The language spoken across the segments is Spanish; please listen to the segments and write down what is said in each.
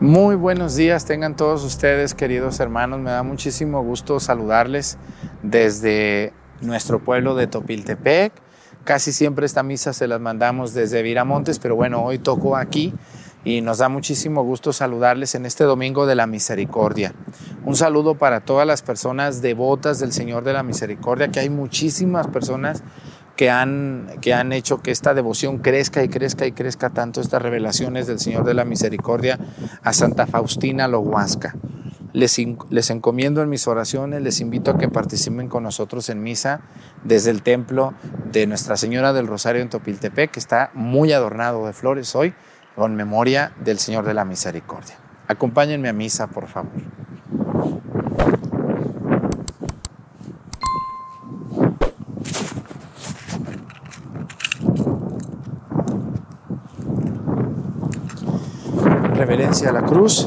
Muy buenos días, tengan todos ustedes, queridos hermanos. Me da muchísimo gusto saludarles desde nuestro pueblo de Topiltepec. Casi siempre esta misa se las mandamos desde Viramontes, pero bueno, hoy tocó aquí y nos da muchísimo gusto saludarles en este Domingo de la Misericordia. Un saludo para todas las personas devotas del Señor de la Misericordia, que hay muchísimas personas que han, que han hecho que esta devoción crezca y crezca y crezca tanto estas revelaciones del Señor de la Misericordia a Santa Faustina Lohuasca. Les, les encomiendo en mis oraciones, les invito a que participen con nosotros en misa desde el templo de Nuestra Señora del Rosario en Topiltepec, que está muy adornado de flores hoy, con memoria del Señor de la Misericordia. Acompáñenme a misa, por favor. Reverencia a la cruz.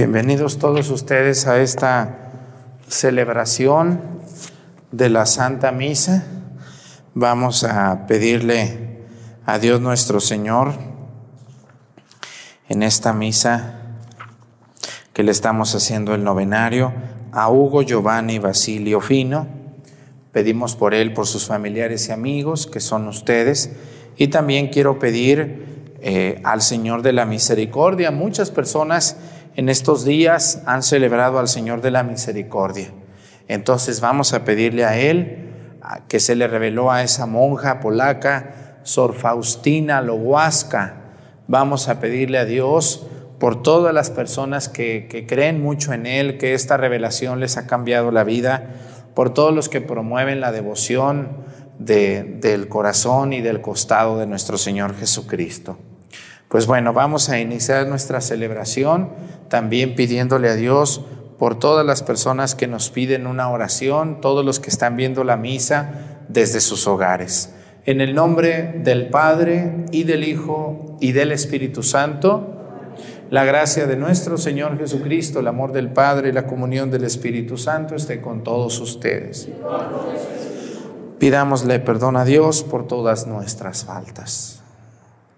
Bienvenidos todos ustedes a esta celebración de la Santa Misa. Vamos a pedirle a Dios nuestro Señor en esta misa que le estamos haciendo el novenario a Hugo Giovanni Basilio Fino. Pedimos por él, por sus familiares y amigos, que son ustedes. Y también quiero pedir eh, al Señor de la Misericordia. Muchas personas en estos días han celebrado al Señor de la Misericordia. Entonces vamos a pedirle a Él que se le reveló a esa monja polaca, Sor Faustina Lohuasca. Vamos a pedirle a Dios por todas las personas que, creen mucho en Él, que esta revelación les ha cambiado la vida, por todos los que promueven la devoción del corazón y del costado de nuestro Señor Jesucristo. Pues bueno, vamos a iniciar nuestra celebración también pidiéndole a Dios por todas las personas que nos piden una oración, todos los que están viendo la misa desde sus hogares. En el nombre del Padre y del Hijo y del Espíritu Santo, la gracia de nuestro Señor Jesucristo, el amor del Padre y la comunión del Espíritu Santo esté con todos ustedes. Pidámosle perdón a Dios por todas nuestras faltas.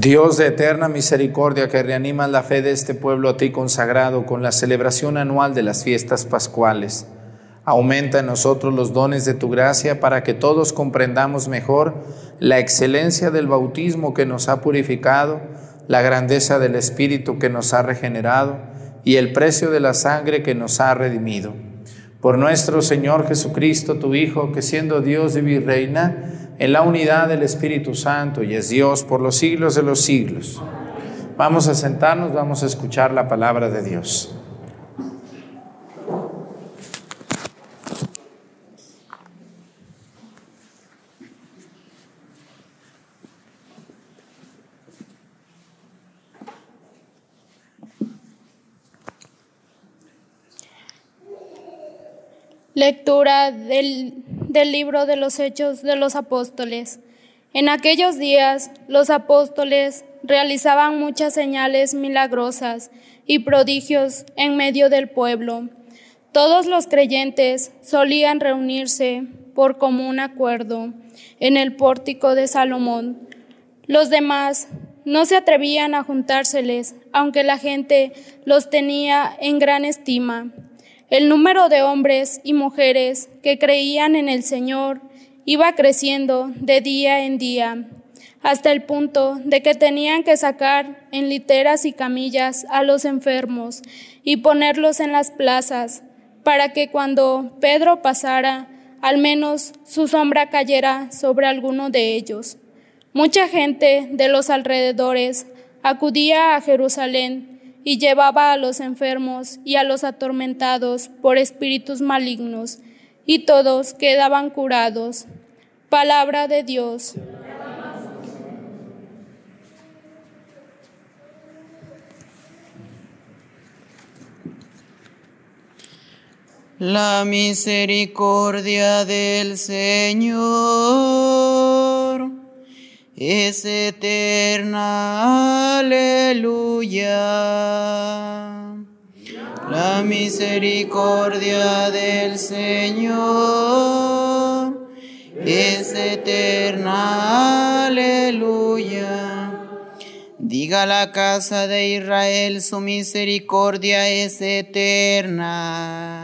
Dios de eterna misericordia que reanimas la fe de este pueblo a ti consagrado con la celebración anual de las fiestas pascuales. Aumenta en nosotros los dones de tu gracia para que todos comprendamos mejor la excelencia del bautismo que nos ha purificado, la grandeza del Espíritu que nos ha regenerado y el precio de la sangre que nos ha redimido por nuestro Señor Jesucristo, tu Hijo, que siendo Dios y reina en la unidad del Espíritu Santo y es Dios por los siglos de los siglos. Vamos a sentarnos, vamos a escuchar la palabra de Dios. Lectura del, libro de los Hechos de los Apóstoles. En aquellos días los apóstoles realizaban muchas señales milagrosas y prodigios en medio del pueblo. Todos los creyentes solían reunirse por común acuerdo en el pórtico de Salomón. Los demás no se atrevían a juntárseles, aunque la gente los tenía en gran estima. El número de hombres y mujeres que creían en el Señor iba creciendo de día en día, hasta el punto de que tenían que sacar en literas y camillas a los enfermos y ponerlos en las plazas, para que cuando Pedro pasara, al menos su sombra cayera sobre alguno de ellos. Mucha gente de los alrededores acudía a Jerusalén y llevaba a los enfermos y a los atormentados por espíritus malignos, y todos quedaban curados. Palabra de Dios. La misericordia del Señor es eterna. Aleluya. La misericordia del Señor es eterna. Aleluya. Diga la casa de Israel, su misericordia es eterna.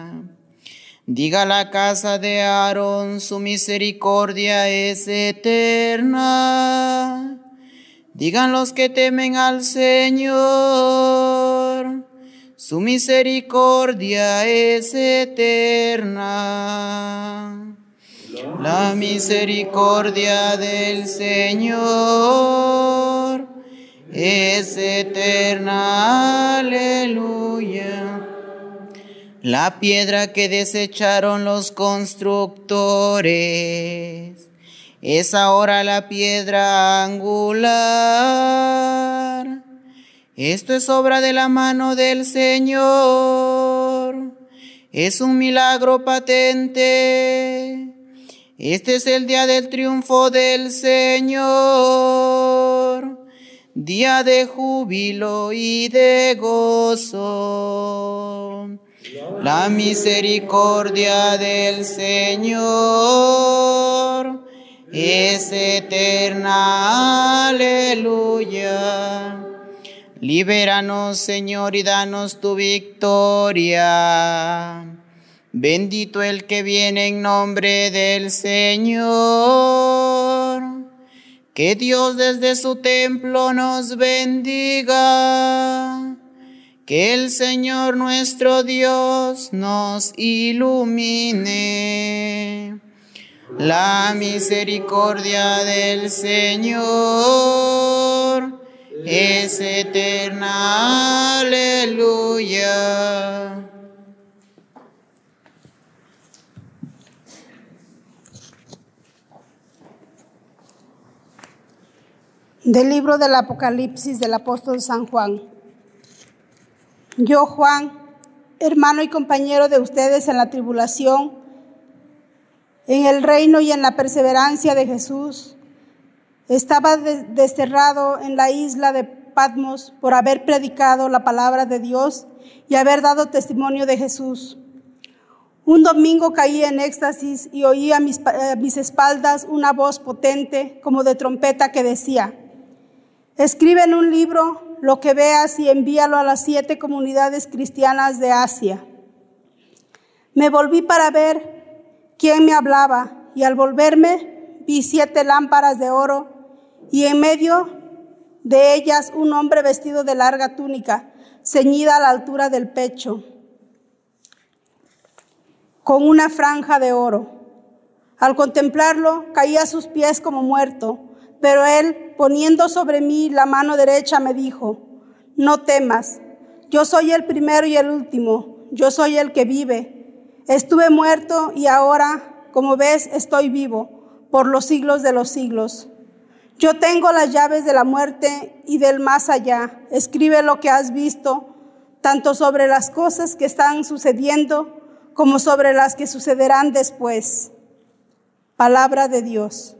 Diga la casa de Aarón, su misericordia es eterna. Digan los que temen al Señor, su misericordia es eterna. La misericordia del Señor es eterna. Aleluya. La piedra que desecharon los constructores es ahora la piedra angular. Esto es obra de la mano del Señor. Es un milagro patente. Este es el día del triunfo del Señor. Día de júbilo y de gozo. La misericordia del Señor es eterna. Aleluya. Libéranos, Señor, y danos tu victoria. Bendito el que viene en nombre del Señor. Que Dios desde su templo nos bendiga. Que el Señor nuestro Dios nos ilumine. La misericordia del Señor es eterna. Aleluya. Del libro del Apocalipsis del apóstol San Juan. Yo, Juan, hermano y compañero de ustedes en la tribulación, en el reino y en la perseverancia de Jesús, estaba desterrado en la isla de Patmos por haber predicado la palabra de Dios y haber dado testimonio de Jesús. Un domingo caí en éxtasis y oí a mis, mis espaldas una voz potente como de trompeta que decía, Escribe en un libro lo que veas y envíalo a las siete comunidades cristianas de Asia. Me volví para ver quién me hablaba y al volverme vi siete lámparas de oro y en medio de ellas un hombre vestido de larga túnica, ceñida a la altura del pecho, con una franja de oro. Al contemplarlo caí a sus pies como muerto. Pero él, poniendo sobre mí la mano derecha, me dijo, no temas, yo soy el primero y el último, yo soy el que vive. Estuve muerto y ahora, como ves, estoy vivo por los siglos de los siglos. Yo tengo las llaves de la muerte y del más allá. Escribe lo que has visto, tanto sobre las cosas que están sucediendo como sobre las que sucederán después. Palabra de Dios.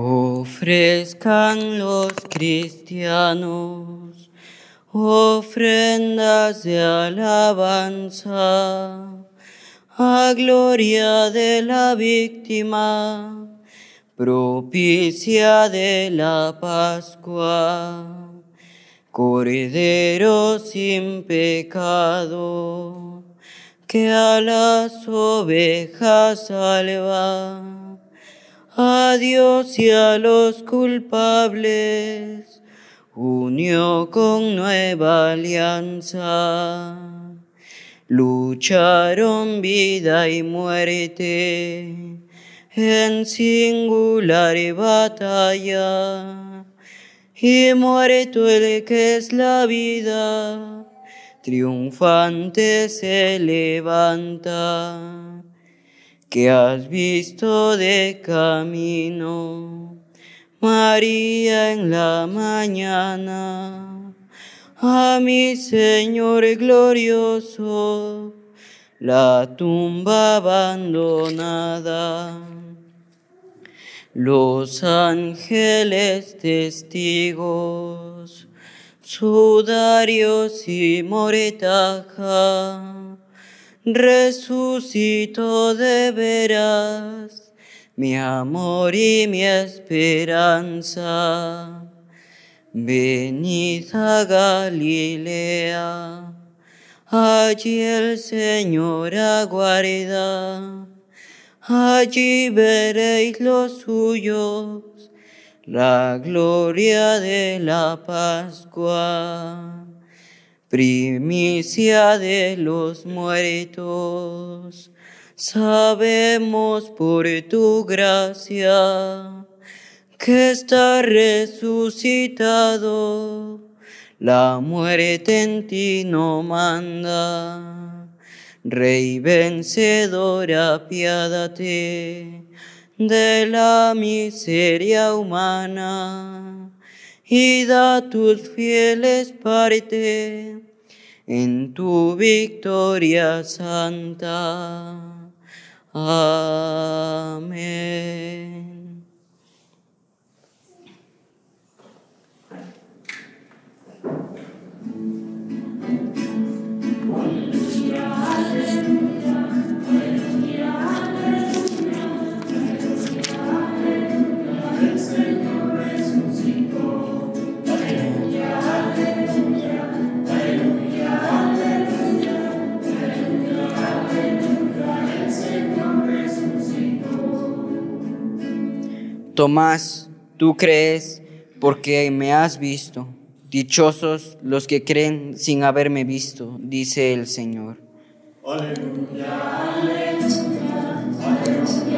Ofrezcan los cristianos ofrendas de alabanza a gloria de la víctima, propicia de la Pascua, Cordero sin pecado, que a las ovejas salva a Dios y a los culpables, unió con nueva alianza. Lucharon vida y muerte en singular batalla, y muerto el que es la vida, triunfante se levanta, que has visto de camino, María en la mañana, a mi Señor glorioso, la tumba abandonada. Los ángeles testigos, sudarios y moretaja, resucitó de veras mi amor y mi esperanza. Venid a Galilea, allí el Señor aguarda, allí veréis los suyos, la gloria de la Pascua, primicia de los muertos. Sabemos por tu gracia que está resucitado, la muerte en ti no manda. Rey vencedor, apiádate de la miseria humana y da tus fieles parte en tu victoria santa. Amén. Tomás, tú crees porque me has visto. Dichosos los que creen sin haberme visto, dice el Señor. Aleluya, aleluya, aleluya, aleluya,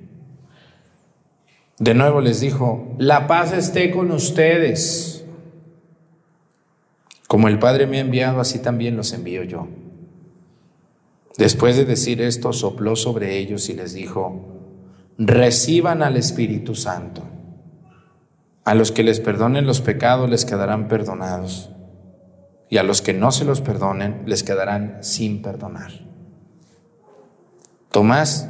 De nuevo les dijo, la paz esté con ustedes. Como el Padre me ha enviado, así también los envío yo. Después de decir esto, sopló sobre ellos y les dijo, reciban al Espíritu Santo. A los que les perdonen los pecados les quedarán perdonados, y a los que no se los perdonen les quedarán sin perdonar. Tomás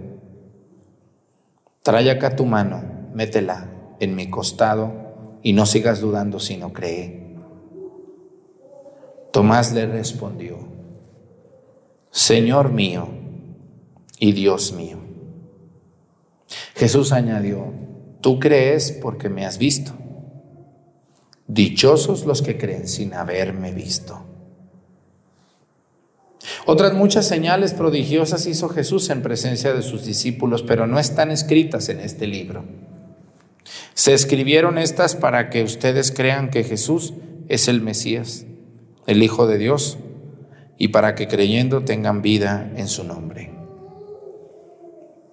trae acá tu mano, métela en mi costado y no sigas dudando sino cree. Tomás le respondió, Señor mío y Dios mío. Jesús añadió, tú crees porque me has visto. Dichosos los que creen sin haberme visto. Otras muchas señales prodigiosas hizo Jesús en presencia de sus discípulos, pero no están escritas en este libro. Se escribieron estas para que ustedes crean que Jesús es el Mesías, el Hijo de Dios, y para que creyendo tengan vida en su nombre.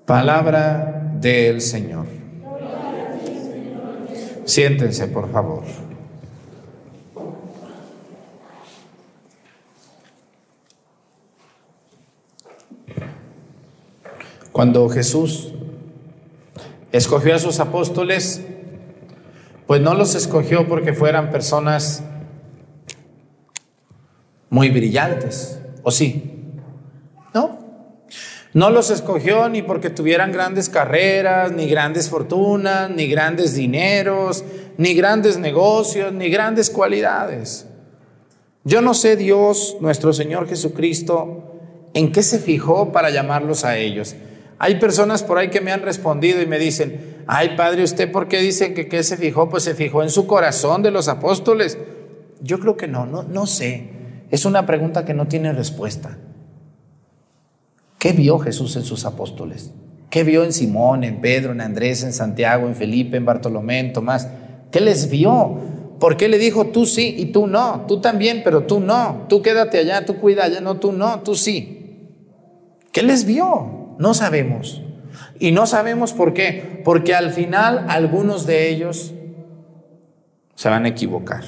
Palabra del Señor. Siéntense, por favor. Cuando Jesús escogió a sus apóstoles, pues no los escogió porque fueran personas muy brillantes, ¿o sí? ¿No? No los escogió ni porque tuvieran grandes carreras, ni grandes fortunas, ni grandes dineros, ni grandes negocios, ni grandes cualidades. Yo no sé Dios, nuestro Señor Jesucristo, en qué se fijó para llamarlos a ellos. Hay personas por ahí que me han respondido y me dicen, ay Padre, ¿usted por qué dice que qué se fijó? Pues se fijó en su corazón de los apóstoles. Yo creo que no, no, no sé. Es una pregunta que no tiene respuesta. ¿Qué vio Jesús en sus apóstoles? ¿Qué vio en Simón, en Pedro, en Andrés, en Santiago, en Felipe, en Bartolomé, en Tomás? ¿Qué les vio? ¿Por qué le dijo tú sí y tú no? Tú también, pero tú no. Tú quédate allá, tú cuida allá, no, tú no, tú sí. ¿Qué les vio? No sabemos. Y no sabemos por qué. Porque al final algunos de ellos se van a equivocar.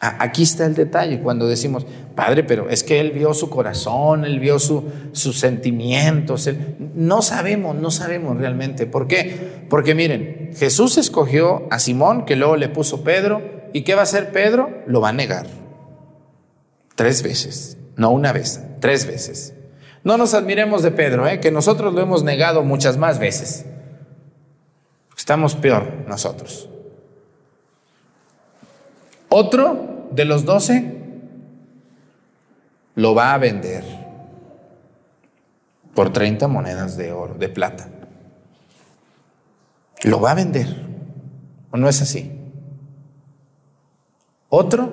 Aquí está el detalle cuando decimos, Padre, pero es que Él vio su corazón, Él vio sus sentimientos. No sabemos, no sabemos realmente. ¿Por qué? Porque miren, Jesús escogió a Simón, que luego le puso Pedro, ¿y qué va a hacer Pedro? Lo va a negar. Tres veces, no una vez, tres veces. No nos admiremos de Pedro, ¿eh? que nosotros lo hemos negado muchas más veces. Estamos peor nosotros. Otro de los doce lo va a vender por 30 monedas de oro, de plata. Lo va a vender. ¿O no es así? Otro,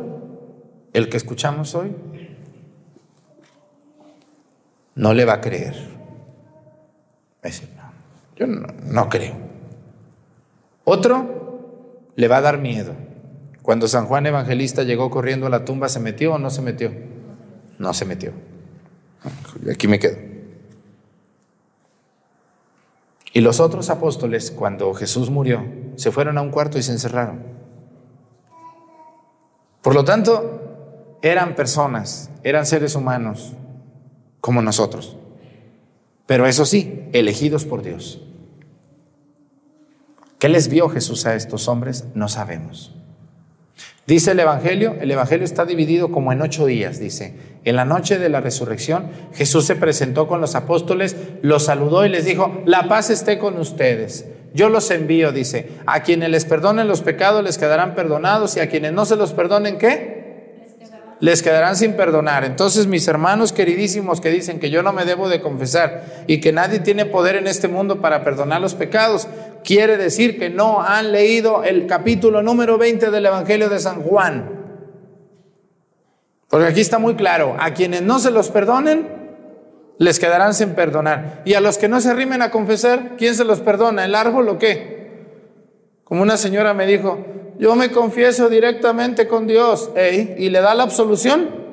el que escuchamos hoy, no le va a creer. yo no, no creo. Otro le va a dar miedo. Cuando San Juan Evangelista llegó corriendo a la tumba, ¿se metió o no se metió? No se metió. Aquí me quedo. Y los otros apóstoles, cuando Jesús murió, se fueron a un cuarto y se encerraron. Por lo tanto, eran personas, eran seres humanos como nosotros. Pero eso sí, elegidos por Dios. ¿Qué les vio Jesús a estos hombres? No sabemos. Dice el Evangelio, el Evangelio está dividido como en ocho días, dice. En la noche de la resurrección, Jesús se presentó con los apóstoles, los saludó y les dijo, la paz esté con ustedes. Yo los envío, dice, a quienes les perdonen los pecados les quedarán perdonados y a quienes no se los perdonen, ¿qué? Les quedarán sin perdonar. Entonces, mis hermanos queridísimos que dicen que yo no me debo de confesar y que nadie tiene poder en este mundo para perdonar los pecados, quiere decir que no han leído el capítulo número 20 del Evangelio de San Juan. Porque aquí está muy claro, a quienes no se los perdonen, les quedarán sin perdonar. Y a los que no se arrimen a confesar, ¿quién se los perdona? ¿El árbol o qué? Como una señora me dijo, yo me confieso directamente con Dios, y le da la absolución.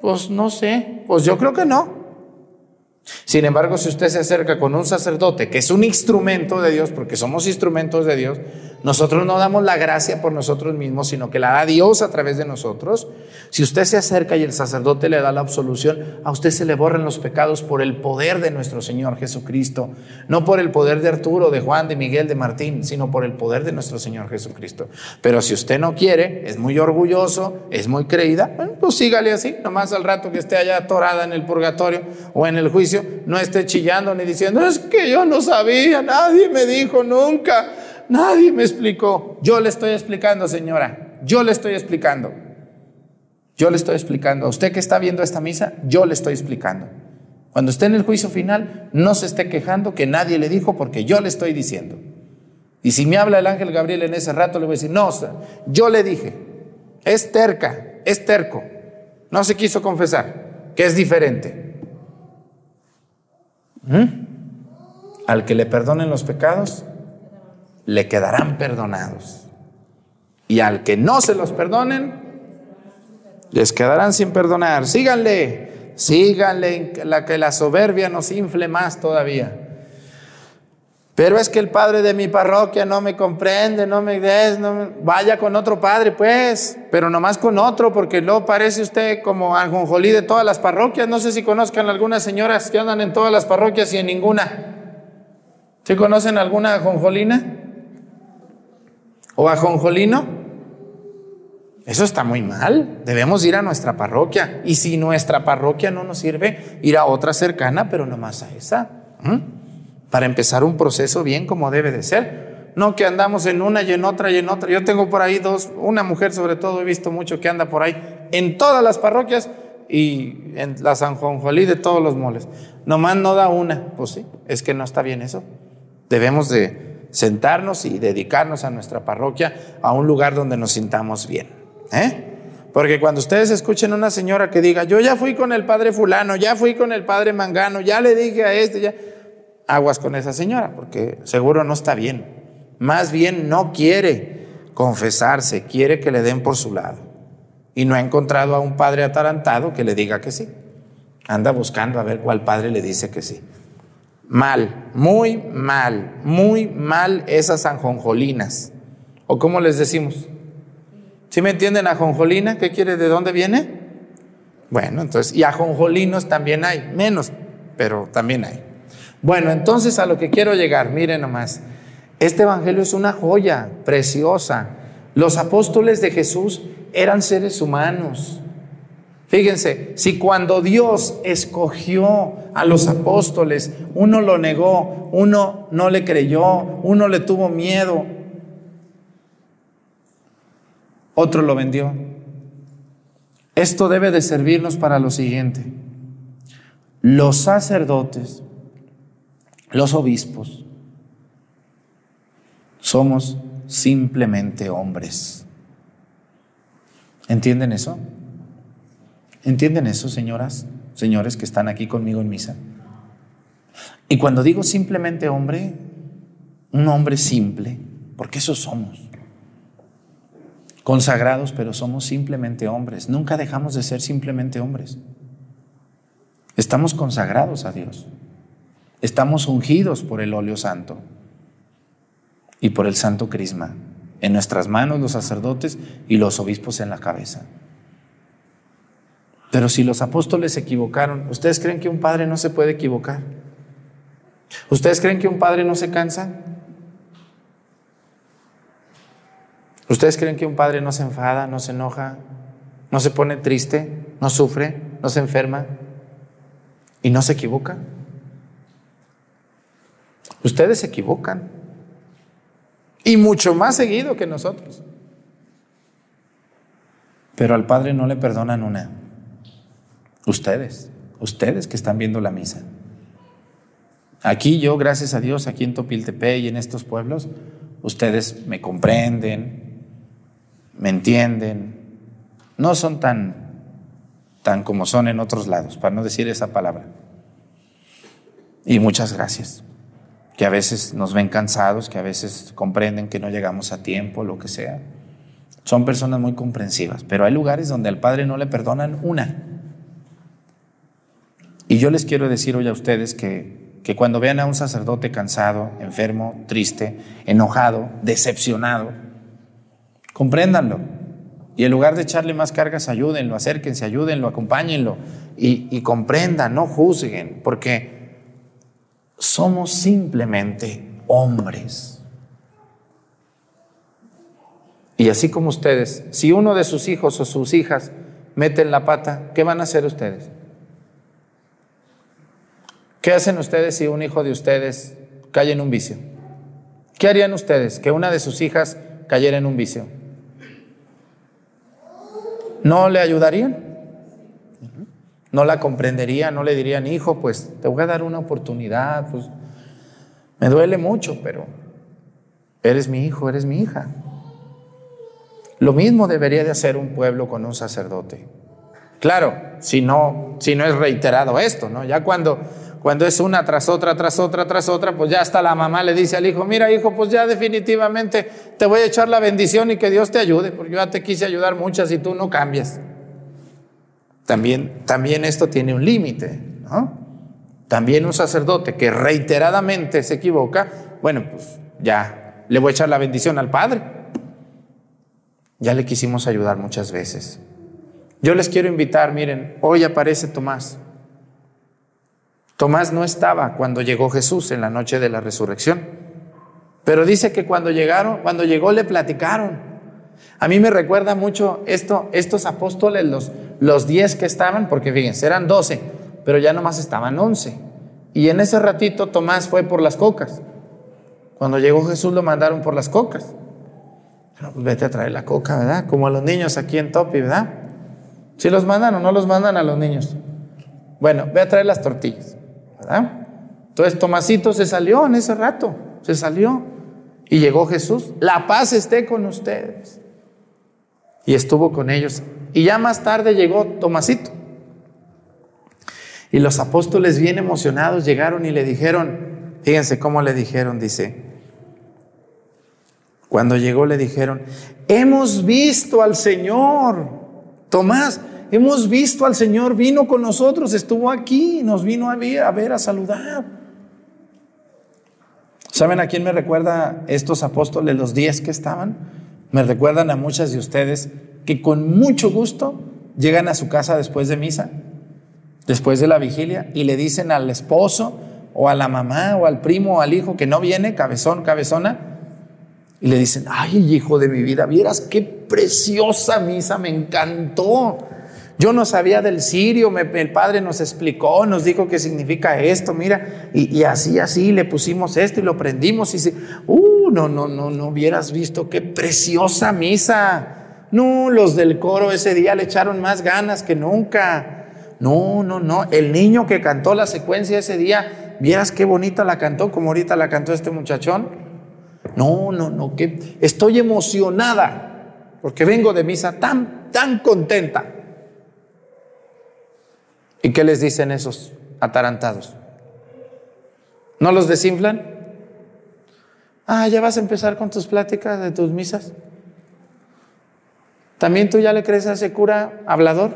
Pues no sé, pues yo creo que no. Sin embargo, si usted se acerca con un sacerdote que es un instrumento de Dios, porque somos instrumentos de Dios, nosotros no damos la gracia por nosotros mismos, sino que la da Dios a través de nosotros. Si usted se acerca y el sacerdote le da la absolución, a usted se le borran los pecados por el poder de nuestro Señor Jesucristo, no por el poder de Arturo, de Juan, de Miguel, de Martín, sino por el poder de nuestro Señor Jesucristo. Pero si usted no quiere, es muy orgulloso, es muy creída, pues sígale así, nomás al rato que esté allá atorada en el purgatorio o en el juicio, no esté chillando ni diciendo, es que yo no sabía, nadie me dijo nunca. Nadie me explicó. Yo le estoy explicando, señora. Yo le estoy explicando. Yo le estoy explicando. A usted que está viendo esta misa, yo le estoy explicando. Cuando esté en el juicio final, no se esté quejando que nadie le dijo porque yo le estoy diciendo. Y si me habla el ángel Gabriel en ese rato, le voy a decir, no, yo le dije, es terca, es terco. No se quiso confesar, que es diferente. ¿Mm? Al que le perdonen los pecados, le quedarán perdonados. Y al que no se los perdonen, les quedarán sin perdonar. Síganle, síganle, la que la soberbia nos infle más todavía. Pero es que el padre de mi parroquia no me comprende, no me des, no vaya con otro padre, pues, pero nomás con otro, porque luego parece usted como ajonjolí de todas las parroquias. No sé si conozcan algunas señoras que andan en todas las parroquias y en ninguna. ¿Sí conocen alguna ajonjolina? O ajonjolino. Eso está muy mal. Debemos ir a nuestra parroquia. Y si nuestra parroquia no nos sirve, ir a otra cercana, pero no más a esa. Para empezar un proceso bien como debe de ser. No que andamos en una y en otra y en otra. Yo tengo por ahí dos, una mujer sobre todo, he visto mucho que anda por ahí en todas las parroquias y en la San Juanjolí de todos los moles. Nomás no da una. Pues sí, es que no está bien eso. Debemos de sentarnos y dedicarnos a nuestra parroquia, a un lugar donde nos sintamos bien. ¿eh? Porque cuando ustedes escuchen a una señora que diga, yo ya fui con el padre fulano, ya fui con el padre mangano, ya le dije a este, ya, aguas con esa señora, porque seguro no está bien. Más bien no quiere confesarse, quiere que le den por su lado. Y no ha encontrado a un padre atarantado que le diga que sí. Anda buscando a ver cuál padre le dice que sí. Mal, muy mal, muy mal esas anjonjolinas. ¿O cómo les decimos? ¿Sí me entienden ajonjolina? ¿Qué quiere? ¿De dónde viene? Bueno, entonces, y ajonjolinos también hay, menos, pero también hay. Bueno, entonces a lo que quiero llegar, miren nomás, este Evangelio es una joya preciosa. Los apóstoles de Jesús eran seres humanos, Fíjense, si cuando Dios escogió a los apóstoles, uno lo negó, uno no le creyó, uno le tuvo miedo, otro lo vendió. Esto debe de servirnos para lo siguiente. Los sacerdotes, los obispos, somos simplemente hombres. ¿Entienden eso? ¿Entienden eso, señoras, señores que están aquí conmigo en misa? Y cuando digo simplemente hombre, un hombre simple, porque eso somos. Consagrados, pero somos simplemente hombres. Nunca dejamos de ser simplemente hombres. Estamos consagrados a Dios. Estamos ungidos por el óleo santo y por el santo crisma. En nuestras manos los sacerdotes y los obispos en la cabeza. Pero si los apóstoles se equivocaron, ¿ustedes creen que un padre no se puede equivocar? ¿Ustedes creen que un padre no se cansa? ¿Ustedes creen que un padre no se enfada, no se enoja, no se pone triste, no sufre, no se enferma y no se equivoca? Ustedes se equivocan. Y mucho más seguido que nosotros. Pero al Padre no le perdonan una. Ustedes, ustedes que están viendo la misa. Aquí yo, gracias a Dios, aquí en Topiltepe y en estos pueblos, ustedes me comprenden, me entienden. No son tan, tan como son en otros lados, para no decir esa palabra. Y muchas gracias. Que a veces nos ven cansados, que a veces comprenden que no llegamos a tiempo, lo que sea. Son personas muy comprensivas, pero hay lugares donde al Padre no le perdonan una. Y yo les quiero decir hoy a ustedes que, que cuando vean a un sacerdote cansado, enfermo, triste, enojado, decepcionado, compréndanlo. Y en lugar de echarle más cargas, ayúdenlo, acérquense, ayúdenlo, acompáñenlo y, y comprendan, no juzguen, porque somos simplemente hombres. Y así como ustedes, si uno de sus hijos o sus hijas meten la pata, ¿qué van a hacer ustedes? ¿Qué hacen ustedes si un hijo de ustedes cae en un vicio? ¿Qué harían ustedes que una de sus hijas cayera en un vicio? ¿No le ayudarían? ¿No la comprenderían? ¿No le dirían, hijo, pues te voy a dar una oportunidad? Pues me duele mucho, pero eres mi hijo, eres mi hija. Lo mismo debería de hacer un pueblo con un sacerdote. Claro, si no, si no es reiterado esto, ¿no? Ya cuando, cuando es una tras otra, tras otra, tras otra, pues ya hasta la mamá le dice al hijo, mira hijo, pues ya definitivamente te voy a echar la bendición y que Dios te ayude, porque yo ya te quise ayudar muchas y tú no cambias. También, también esto tiene un límite, ¿no? También un sacerdote que reiteradamente se equivoca, bueno, pues ya le voy a echar la bendición al padre. Ya le quisimos ayudar muchas veces. Yo les quiero invitar, miren, hoy aparece Tomás. Tomás no estaba cuando llegó Jesús en la noche de la resurrección, pero dice que cuando llegaron, cuando llegó le platicaron. A mí me recuerda mucho esto, estos apóstoles, los, los diez que estaban, porque fíjense, eran doce, pero ya nomás estaban once. Y en ese ratito Tomás fue por las cocas. Cuando llegó Jesús lo mandaron por las cocas. Pues vete a traer la coca, ¿verdad? Como a los niños aquí en Topi, ¿verdad? Si los mandan o no los mandan a los niños. Bueno, ve a traer las tortillas, ¿verdad? Entonces Tomasito se salió en ese rato, se salió y llegó Jesús. La paz esté con ustedes. Y estuvo con ellos. Y ya más tarde llegó Tomasito. Y los apóstoles bien emocionados llegaron y le dijeron, fíjense cómo le dijeron, dice, cuando llegó le dijeron, hemos visto al Señor. Tomás, hemos visto al Señor, vino con nosotros, estuvo aquí, nos vino a ver, a, saludar. ¿Saben a quién me recuerda estos apóstoles, los diez que estaban? Me recuerdan a muchas de ustedes que con mucho gusto llegan a su casa después de misa, después de la vigilia, y le dicen al esposo o a la mamá o al primo o al hijo que no viene, cabezón, cabezona, y le dicen, ay, hijo de mi vida, vieras qué preciosa misa, me encantó. Yo no sabía del sirio, el padre nos explicó, nos dijo qué significa esto, mira, y, así, así le pusimos esto y lo prendimos y dice, uh, no, no, no, no hubieras visto qué preciosa misa. No, los del coro ese día le echaron más ganas que nunca. No, no, no, el niño que cantó la secuencia ese día, vieras qué bonita la cantó, como ahorita la cantó este muchachón. No, no, no, que estoy emocionada porque vengo de misa tan, tan contenta. ¿Y qué les dicen esos atarantados? ¿No los desinflan? Ah, ya vas a empezar con tus pláticas de tus misas. ¿También tú ya le crees a ese cura hablador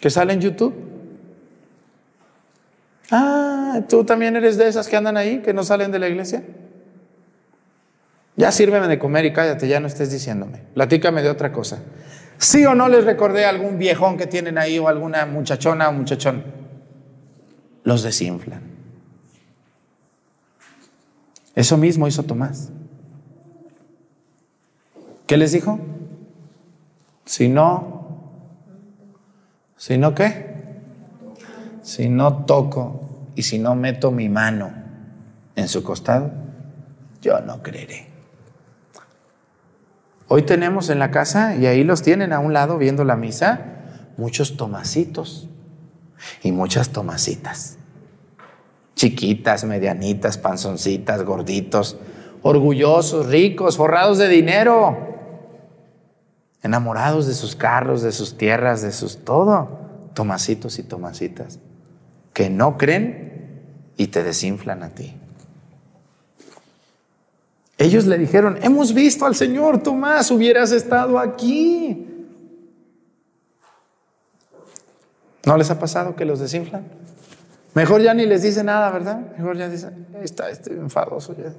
que sale en YouTube? Ah, tú también eres de esas que andan ahí, que no salen de la iglesia. Ya sírveme de comer y cállate, ya no estés diciéndome. Platícame de otra cosa. ¿Sí o no les recordé algún viejón que tienen ahí o alguna muchachona o muchachón? Los desinflan. Eso mismo hizo Tomás. ¿Qué les dijo? Si no, si no qué? Si no toco y si no meto mi mano en su costado, yo no creeré. Hoy tenemos en la casa, y ahí los tienen a un lado viendo la misa, muchos tomacitos y muchas tomasitas. Chiquitas, medianitas, panzoncitas, gorditos, orgullosos, ricos, forrados de dinero, enamorados de sus carros, de sus tierras, de sus todo. Tomacitos y tomasitas que no creen y te desinflan a ti. Ellos le dijeron, hemos visto al Señor, Tomás, hubieras estado aquí. ¿No les ha pasado que los desinflan? Mejor ya ni les dice nada, ¿verdad? Mejor ya dicen, está, estoy enfadoso ya.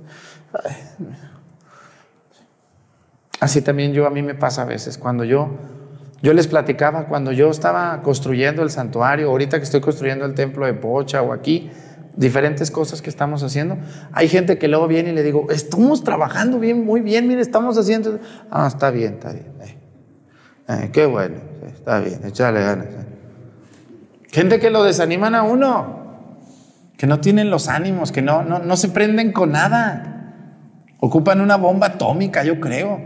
Así también yo a mí me pasa a veces. Cuando yo, yo les platicaba, cuando yo estaba construyendo el santuario, ahorita que estoy construyendo el templo de Pocha o aquí, diferentes cosas que estamos haciendo. Hay gente que luego viene y le digo, estamos trabajando bien, muy bien, mire, estamos haciendo. Ah, está bien, está bien. Eh, eh, qué bueno, está bien, échale ganas. Eh. Gente que lo desaniman a uno, que no tienen los ánimos, que no, no, no se prenden con nada. Ocupan una bomba atómica, yo creo,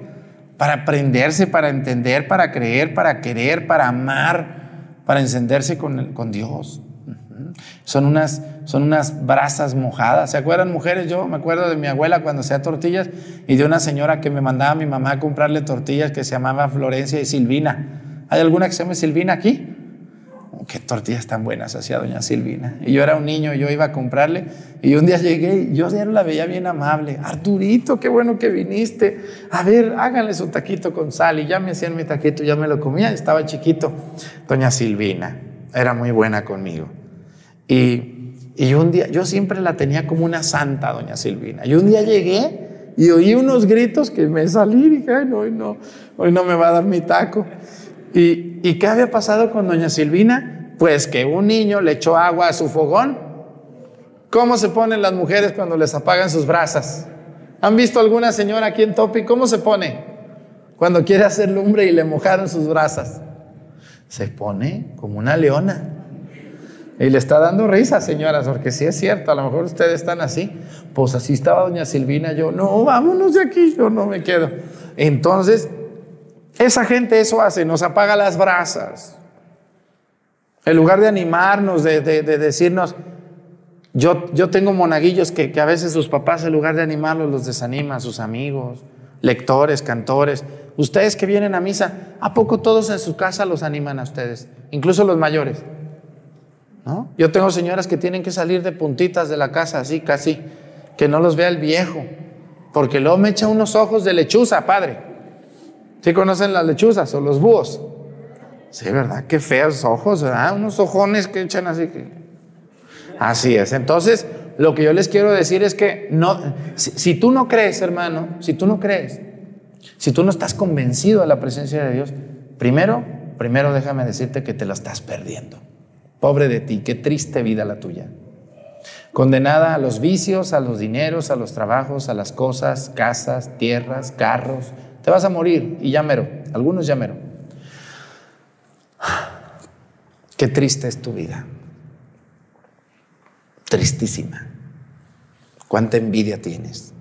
para aprenderse, para entender, para creer, para querer, para amar, para encenderse con, con Dios. Son unas, son unas brasas mojadas. ¿Se acuerdan, mujeres? Yo me acuerdo de mi abuela cuando hacía tortillas y de una señora que me mandaba a mi mamá a comprarle tortillas que se llamaba Florencia y Silvina. ¿Hay alguna que se llame Silvina aquí? Oh, qué tortillas tan buenas hacía doña Silvina. Y yo era un niño, yo iba a comprarle y un día llegué y yo ya la veía bien amable. Arturito, qué bueno que viniste. A ver, háganle su taquito con sal. Y ya me hacían mi taquito, ya me lo comía, estaba chiquito. Doña Silvina era muy buena conmigo. Y, y un día, yo siempre la tenía como una santa, doña Silvina. Y un día llegué y oí unos gritos que me salí y dije, Ay, no, hoy no, me va a dar mi taco. ¿Y, ¿Y qué había pasado con doña Silvina? Pues que un niño le echó agua a su fogón. ¿Cómo se ponen las mujeres cuando les apagan sus brasas? ¿Han visto alguna señora aquí en Topi? ¿Cómo se pone? Cuando quiere hacer lumbre y le mojaron sus brasas. Se pone como una leona. Y le está dando risa, señoras, porque sí es cierto, a lo mejor ustedes están así. Pues así estaba doña Silvina, yo, no, vámonos de aquí, yo no me quedo. Entonces, esa gente eso hace, nos apaga las brasas. En lugar de animarnos, de, decirnos, yo, yo tengo monaguillos que, que, a veces sus papás, en lugar de animarlos, los desanima, sus amigos, lectores, cantores. Ustedes que vienen a misa, ¿a poco todos en su casa los animan a ustedes? Incluso los mayores. Yo tengo señoras que tienen que salir de puntitas de la casa, así casi, que no los vea el viejo, porque luego me echa unos ojos de lechuza, padre. ¿Sí conocen las lechuzas o los búhos? Sí, ¿verdad? Qué feos ojos, ¿verdad? Unos ojones que echan así. Así es. Entonces, lo que yo les quiero decir es que no, si, si tú no crees, hermano, si tú no crees, si tú no estás convencido de la presencia de Dios, primero, primero déjame decirte que te la estás perdiendo. Pobre de ti, qué triste vida la tuya. Condenada a los vicios, a los dineros, a los trabajos, a las cosas, casas, tierras, carros. Te vas a morir y ya mero, algunos ya mero. Qué triste es tu vida. Tristísima. Cuánta envidia tienes.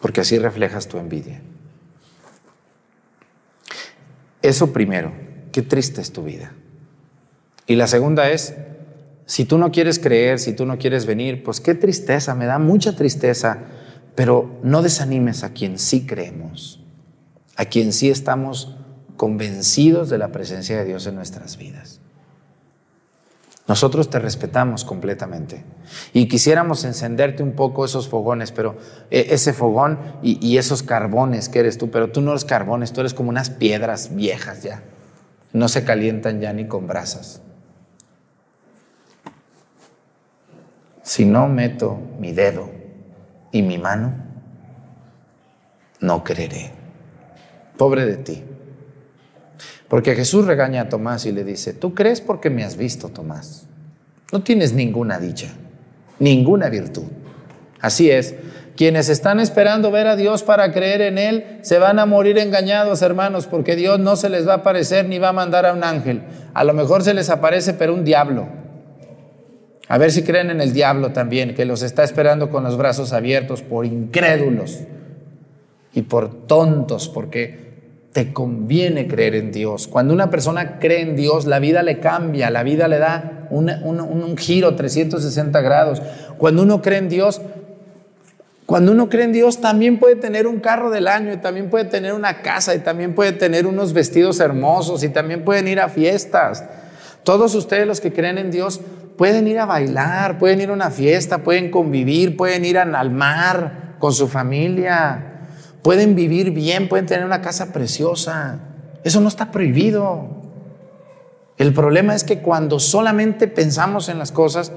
Porque así reflejas tu envidia. Eso primero, qué triste es tu vida. Y la segunda es, si tú no quieres creer, si tú no quieres venir, pues qué tristeza, me da mucha tristeza, pero no desanimes a quien sí creemos, a quien sí estamos convencidos de la presencia de Dios en nuestras vidas. Nosotros te respetamos completamente y quisiéramos encenderte un poco esos fogones, pero eh, ese fogón y, esos carbones que eres tú, pero tú no eres carbones, tú eres como unas piedras viejas ya, no se calientan ya ni con brasas. Si no meto mi dedo y mi mano, no creeré. Pobre de ti. Porque Jesús regaña a Tomás y le dice, tú crees porque me has visto, Tomás. No tienes ninguna dicha, ninguna virtud. Así es, quienes están esperando ver a Dios para creer en Él, se van a morir engañados, hermanos, porque Dios no se les va a aparecer ni va a mandar a un ángel. A lo mejor se les aparece, pero un diablo. A ver si creen en el diablo también, que los está esperando con los brazos abiertos por incrédulos y por tontos, porque te conviene creer en Dios. Cuando una persona cree en Dios, la vida le cambia, la vida le da un, un, giro 360 grados. Cuando uno cree en Dios, cuando uno cree en Dios, también puede tener un carro del año y también puede tener una casa y también puede tener unos vestidos hermosos y también pueden ir a fiestas. Todos ustedes los que creen en Dios pueden ir a bailar, pueden ir a una fiesta, pueden convivir, pueden ir al mar con su familia, pueden vivir bien, pueden tener una casa preciosa. Eso no está prohibido. El problema es que cuando solamente pensamos en las cosas,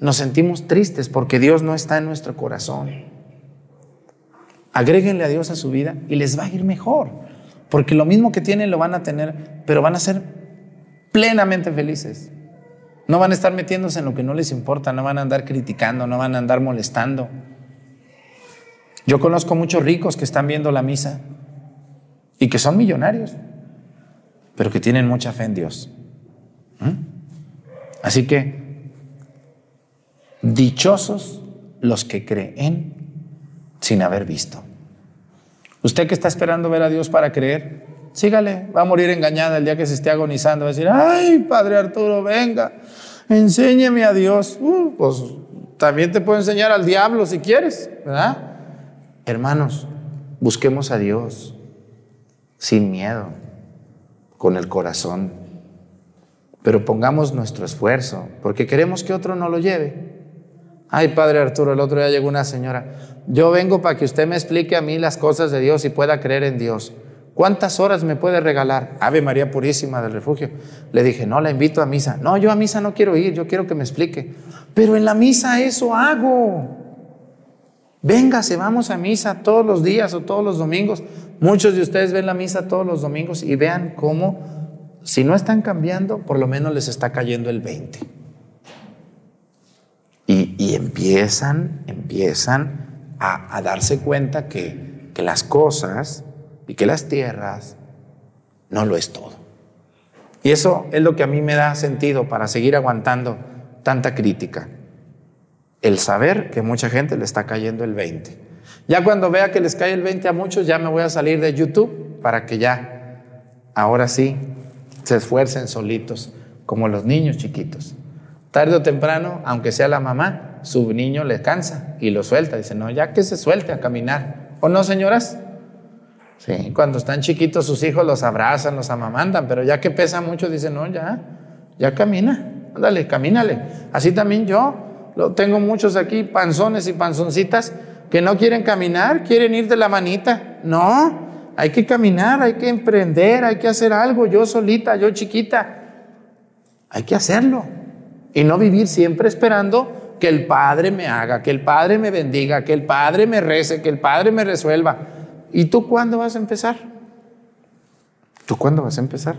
nos sentimos tristes porque Dios no está en nuestro corazón. Agréguenle a Dios a su vida y les va a ir mejor, porque lo mismo que tienen lo van a tener, pero van a ser plenamente felices. No van a estar metiéndose en lo que no les importa, no van a andar criticando, no van a andar molestando. Yo conozco muchos ricos que están viendo la misa y que son millonarios, pero que tienen mucha fe en Dios. ¿Mm? Así que, dichosos los que creen sin haber visto. Usted que está esperando ver a Dios para creer, sígale, va a morir engañada el día que se esté agonizando, va a decir, ay, Padre Arturo, venga, enséñeme a Dios. Uh, pues también te puedo enseñar al diablo si quieres, ¿verdad? Hermanos, busquemos a Dios sin miedo, con el corazón, pero pongamos nuestro esfuerzo, porque queremos que otro no lo lleve. Ay, Padre Arturo, el otro día llegó una señora, yo vengo para que usted me explique a mí las cosas de Dios y pueda creer en Dios. ¿Cuántas horas me puede regalar? Ave María Purísima del Refugio. Le dije, no, la invito a misa. No, yo a misa no quiero ir, yo quiero que me explique. Pero en la misa eso hago. Véngase, vamos a misa todos los días o todos los domingos. Muchos de ustedes ven la misa todos los domingos y vean cómo, si no están cambiando, por lo menos les está cayendo el 20. Y, y empiezan, empiezan a, a darse cuenta que, que las cosas y que las tierras no lo es todo. Y eso es lo que a mí me da sentido para seguir aguantando tanta crítica. El saber que mucha gente le está cayendo el 20. Ya cuando vea que les cae el 20 a muchos, ya me voy a salir de YouTube para que ya, ahora sí, se esfuercen solitos, como los niños chiquitos. Tarde o temprano, aunque sea la mamá, su niño le cansa y lo suelta. Dice, no, ya que se suelte a caminar. ¿O no, señoras? Sí, cuando están chiquitos sus hijos los abrazan, los amamantan, pero ya que pesa mucho, dicen, no, ya, ya camina, ándale, camínale. Así también yo, tengo muchos aquí, panzones y panzoncitas, que no quieren caminar, quieren ir de la manita. No, hay que caminar, hay que emprender, hay que hacer algo, yo solita, yo chiquita. Hay que hacerlo. Y no vivir siempre esperando que el Padre me haga, que el Padre me bendiga, que el Padre me rece, que el Padre me resuelva. ¿Y tú cuándo vas a empezar? ¿Tú cuándo vas a empezar?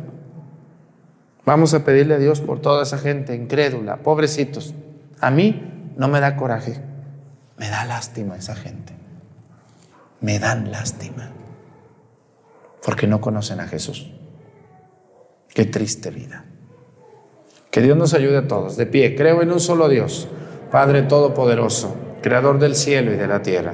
Vamos a pedirle a Dios por toda esa gente incrédula, pobrecitos. A mí no me da coraje, me da lástima esa gente. Me dan lástima. Porque no conocen a Jesús. Qué triste vida. Que Dios nos ayude a todos. De pie, creo en un solo Dios, Padre Todopoderoso, Creador del cielo y de la tierra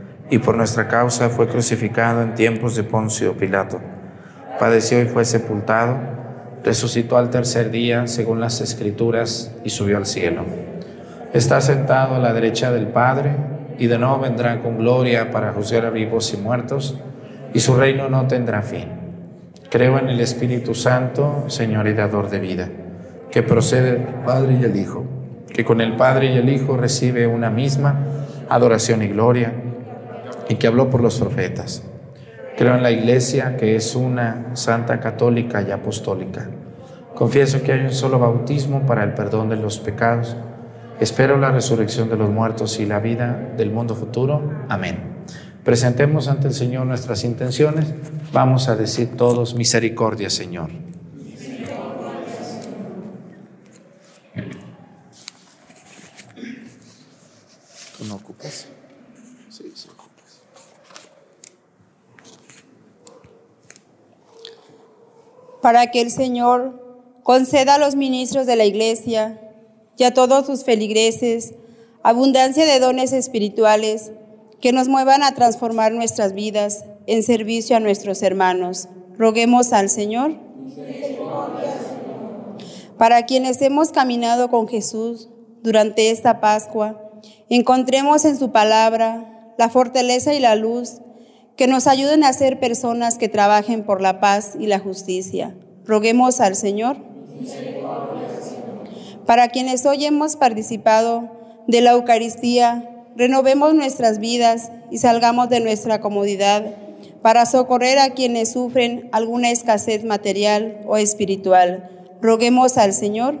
y por nuestra causa fue crucificado en tiempos de Poncio Pilato. Padeció y fue sepultado, resucitó al tercer día según las escrituras y subió al cielo. Está sentado a la derecha del Padre y de nuevo vendrá con gloria para juzgar a vivos y muertos y su reino no tendrá fin. Creo en el Espíritu Santo, Señor y dador de vida, que procede del Padre y el Hijo, que con el Padre y el Hijo recibe una misma adoración y gloria y que habló por los profetas. Creo en la iglesia que es una santa católica y apostólica. Confieso que hay un solo bautismo para el perdón de los pecados. Espero la resurrección de los muertos y la vida del mundo futuro. Amén. Presentemos ante el Señor nuestras intenciones. Vamos a decir todos misericordia, Señor. ¿Tú no ocupas? Para que el Señor conceda a los ministros de la Iglesia y a todos sus feligreses abundancia de dones espirituales que nos muevan a transformar nuestras vidas en servicio a nuestros hermanos. Roguemos al Señor. Para quienes hemos caminado con Jesús durante esta Pascua, encontremos en su palabra la fortaleza y la luz que nos ayuden a ser personas que trabajen por la paz y la justicia. Roguemos al Señor. Para quienes hoy hemos participado de la Eucaristía, renovemos nuestras vidas y salgamos de nuestra comodidad para socorrer a quienes sufren alguna escasez material o espiritual. Roguemos al Señor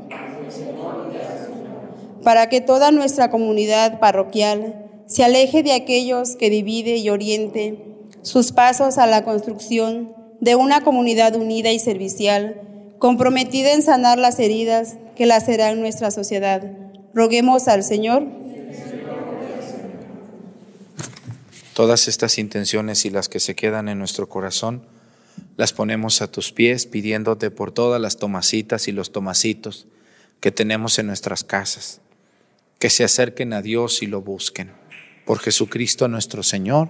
para que toda nuestra comunidad parroquial se aleje de aquellos que divide y oriente sus pasos a la construcción de una comunidad unida y servicial, comprometida en sanar las heridas que laceran nuestra sociedad. Roguemos al Señor. Todas estas intenciones y las que se quedan en nuestro corazón, las ponemos a tus pies pidiéndote por todas las tomasitas y los tomacitos que tenemos en nuestras casas, que se acerquen a Dios y lo busquen. Por Jesucristo nuestro Señor.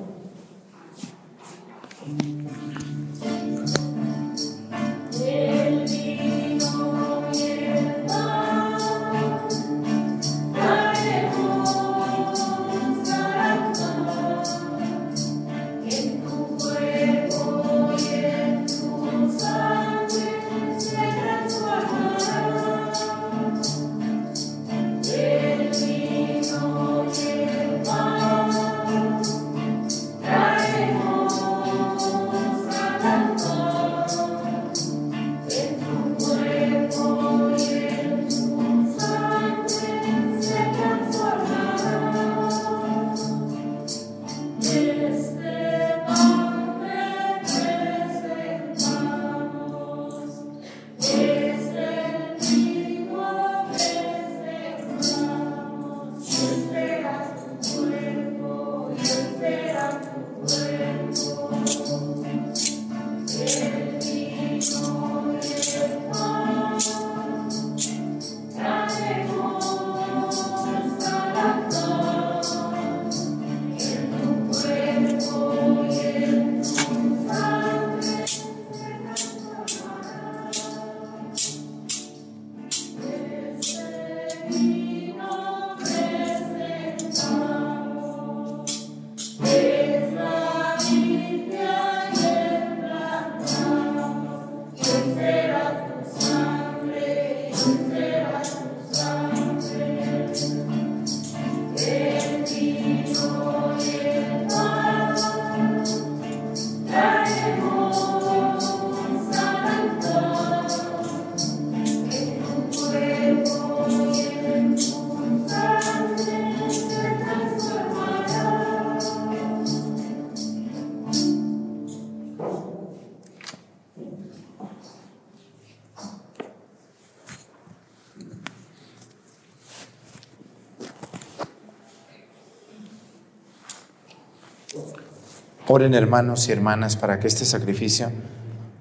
Oren hermanos y hermanas para que este sacrificio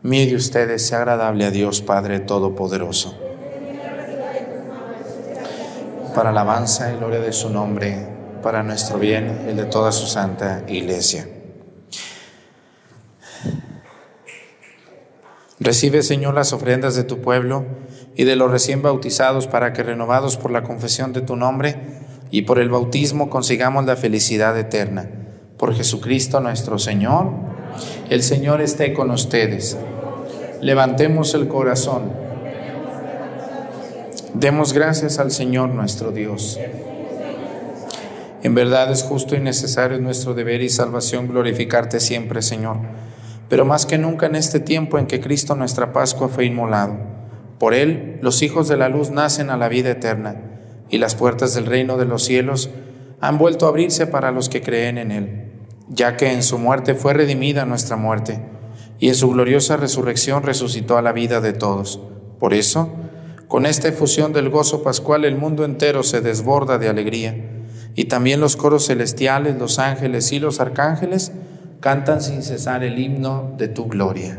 mío de ustedes sea agradable a Dios Padre Todopoderoso. Para alabanza y gloria de su nombre, para nuestro bien y el de toda su santa iglesia. Recibe, Señor, las ofrendas de tu pueblo y de los recién bautizados para que, renovados por la confesión de tu nombre y por el bautismo, consigamos la felicidad eterna por Jesucristo nuestro Señor. El Señor esté con ustedes. Levantemos el corazón. Demos gracias al Señor nuestro Dios. En verdad es justo y necesario nuestro deber y salvación glorificarte siempre, Señor, pero más que nunca en este tiempo en que Cristo nuestra Pascua fue inmolado. Por Él los hijos de la luz nacen a la vida eterna y las puertas del reino de los cielos han vuelto a abrirse para los que creen en Él ya que en su muerte fue redimida nuestra muerte, y en su gloriosa resurrección resucitó a la vida de todos. Por eso, con esta efusión del gozo pascual, el mundo entero se desborda de alegría, y también los coros celestiales, los ángeles y los arcángeles cantan sin cesar el himno de tu gloria.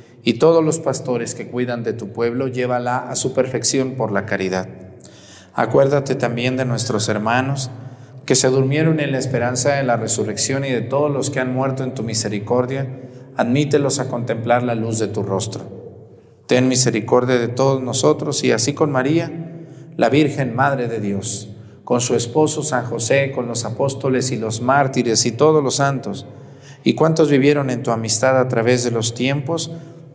y todos los pastores que cuidan de tu pueblo, llévala a su perfección por la caridad. Acuérdate también de nuestros hermanos que se durmieron en la esperanza de la resurrección y de todos los que han muerto en tu misericordia, admítelos a contemplar la luz de tu rostro. Ten misericordia de todos nosotros y así con María, la Virgen Madre de Dios, con su esposo San José, con los apóstoles y los mártires y todos los santos, y cuantos vivieron en tu amistad a través de los tiempos,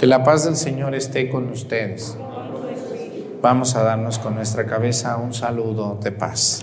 Que la paz del Señor esté con ustedes. Vamos a darnos con nuestra cabeza un saludo de paz.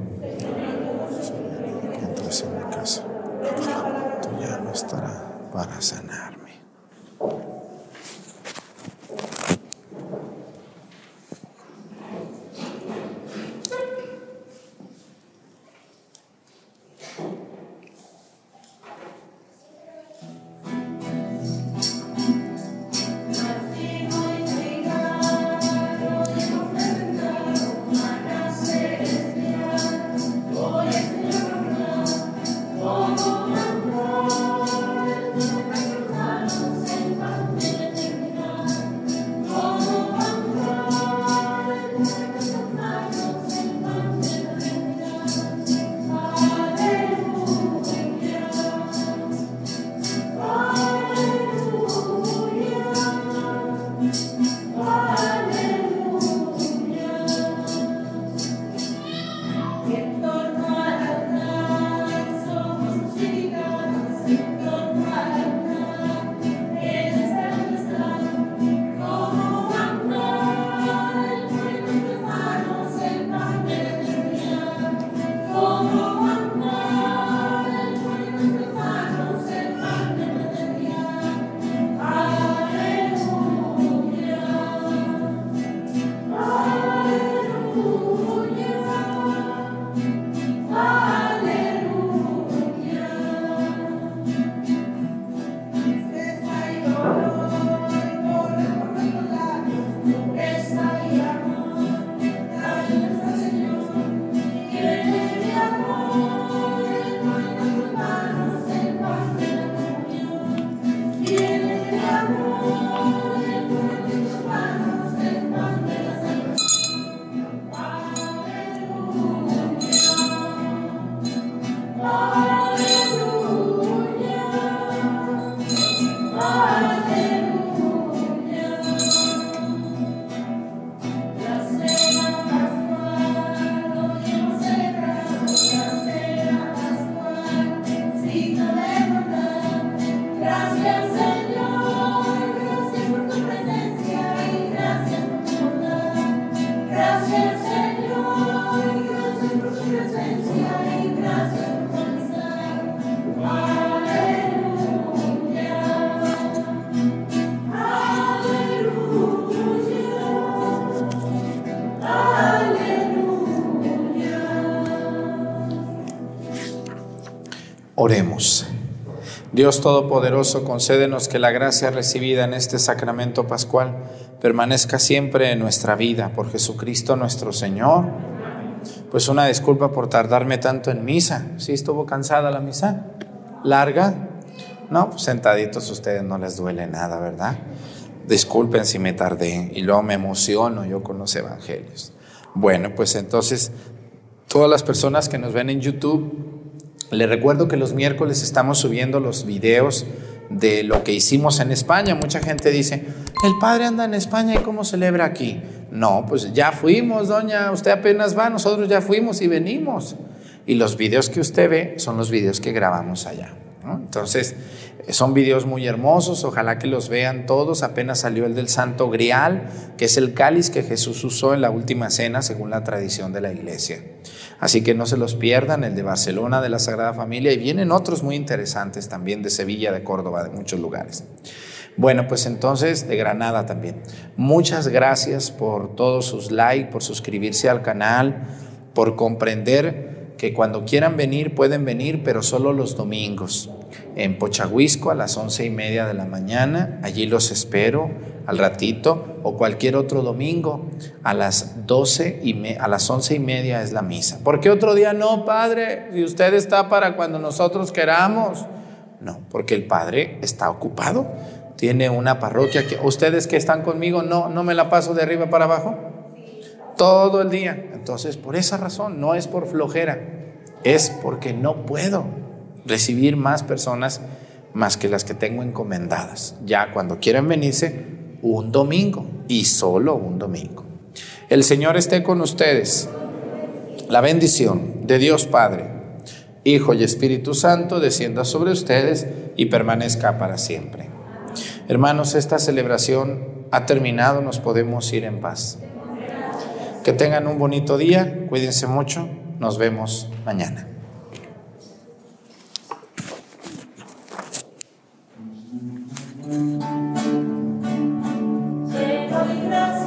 Dios Todopoderoso, concédenos que la gracia recibida en este sacramento pascual permanezca siempre en nuestra vida por Jesucristo nuestro Señor. Pues una disculpa por tardarme tanto en misa. ¿Sí estuvo cansada la misa? ¿Larga? No, pues sentaditos ustedes no les duele nada, ¿verdad? Disculpen si me tardé y luego me emociono yo con los evangelios. Bueno, pues entonces, todas las personas que nos ven en YouTube, les recuerdo que los miércoles estamos subiendo los videos de lo que hicimos en España. Mucha gente dice, el padre anda en España y cómo celebra aquí. No, pues ya fuimos, doña, usted apenas va, nosotros ya fuimos y venimos. Y los videos que usted ve son los videos que grabamos allá. Entonces, son videos muy hermosos, ojalá que los vean todos. Apenas salió el del Santo Grial, que es el cáliz que Jesús usó en la última cena según la tradición de la iglesia. Así que no se los pierdan, el de Barcelona, de la Sagrada Familia, y vienen otros muy interesantes también de Sevilla, de Córdoba, de muchos lugares. Bueno, pues entonces de Granada también. Muchas gracias por todos sus likes, por suscribirse al canal, por comprender que cuando quieran venir pueden venir, pero solo los domingos. En Pochahuisco a las once y media de la mañana, allí los espero al ratito o cualquier otro domingo a las 12 y a las once y media es la misa. ¿Por qué otro día no, Padre? Si usted está para cuando nosotros queramos. No, porque el Padre está ocupado. Tiene una parroquia que ustedes que están conmigo no no me la paso de arriba para abajo todo el día. Entonces, por esa razón, no es por flojera, es porque no puedo recibir más personas más que las que tengo encomendadas. Ya cuando quieran venirse, un domingo y solo un domingo. El Señor esté con ustedes. La bendición de Dios Padre, Hijo y Espíritu Santo descienda sobre ustedes y permanezca para siempre. Hermanos, esta celebración ha terminado, nos podemos ir en paz. Que tengan un bonito día, cuídense mucho, nos vemos mañana. us.